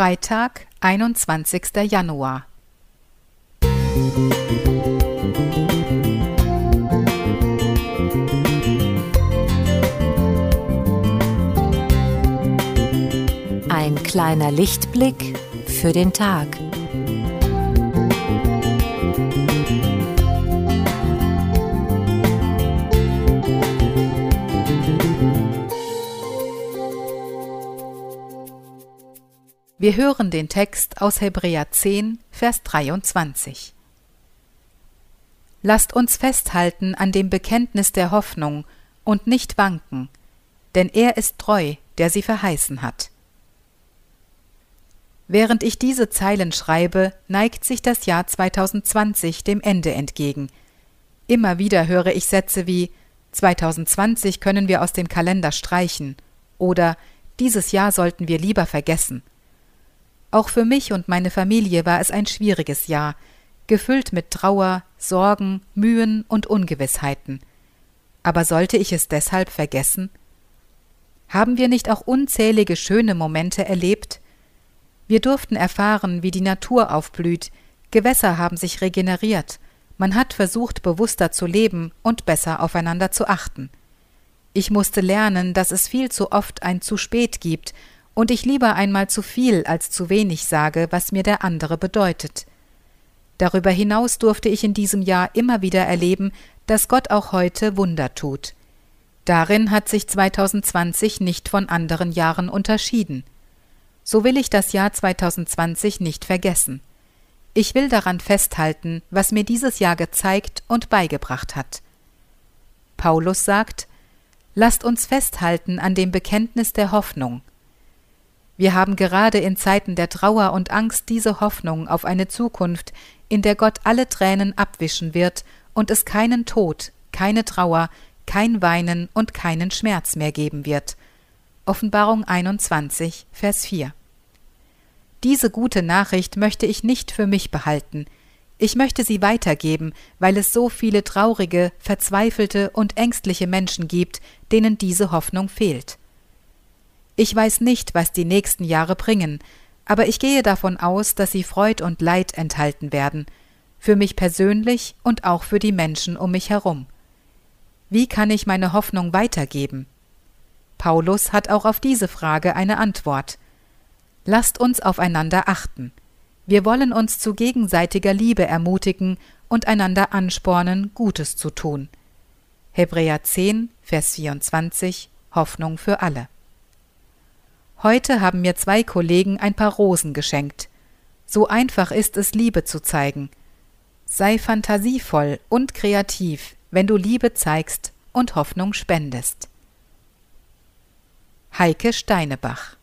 Freitag, 21. Januar. Ein kleiner Lichtblick für den Tag. Wir hören den Text aus Hebräer 10, Vers 23. Lasst uns festhalten an dem Bekenntnis der Hoffnung und nicht wanken, denn er ist treu, der sie verheißen hat. Während ich diese Zeilen schreibe, neigt sich das Jahr 2020 dem Ende entgegen. Immer wieder höre ich Sätze wie 2020 können wir aus dem Kalender streichen oder dieses Jahr sollten wir lieber vergessen. Auch für mich und meine Familie war es ein schwieriges Jahr, gefüllt mit Trauer, Sorgen, Mühen und Ungewissheiten. Aber sollte ich es deshalb vergessen? Haben wir nicht auch unzählige schöne Momente erlebt? Wir durften erfahren, wie die Natur aufblüht, Gewässer haben sich regeneriert, man hat versucht, bewusster zu leben und besser aufeinander zu achten. Ich musste lernen, dass es viel zu oft ein zu spät gibt und ich lieber einmal zu viel als zu wenig sage, was mir der andere bedeutet. Darüber hinaus durfte ich in diesem Jahr immer wieder erleben, dass Gott auch heute Wunder tut. Darin hat sich 2020 nicht von anderen Jahren unterschieden. So will ich das Jahr 2020 nicht vergessen. Ich will daran festhalten, was mir dieses Jahr gezeigt und beigebracht hat. Paulus sagt, Lasst uns festhalten an dem Bekenntnis der Hoffnung. Wir haben gerade in Zeiten der Trauer und Angst diese Hoffnung auf eine Zukunft, in der Gott alle Tränen abwischen wird und es keinen Tod, keine Trauer, kein Weinen und keinen Schmerz mehr geben wird. Offenbarung 21, Vers 4. Diese gute Nachricht möchte ich nicht für mich behalten. Ich möchte sie weitergeben, weil es so viele traurige, verzweifelte und ängstliche Menschen gibt, denen diese Hoffnung fehlt. Ich weiß nicht, was die nächsten Jahre bringen, aber ich gehe davon aus, dass sie Freud und Leid enthalten werden, für mich persönlich und auch für die Menschen um mich herum. Wie kann ich meine Hoffnung weitergeben? Paulus hat auch auf diese Frage eine Antwort. Lasst uns aufeinander achten. Wir wollen uns zu gegenseitiger Liebe ermutigen und einander anspornen, Gutes zu tun. Hebräer 10, Vers 24 Hoffnung für alle. Heute haben mir zwei Kollegen ein paar Rosen geschenkt. So einfach ist es, Liebe zu zeigen. Sei fantasievoll und kreativ, wenn du Liebe zeigst und Hoffnung spendest. Heike Steinebach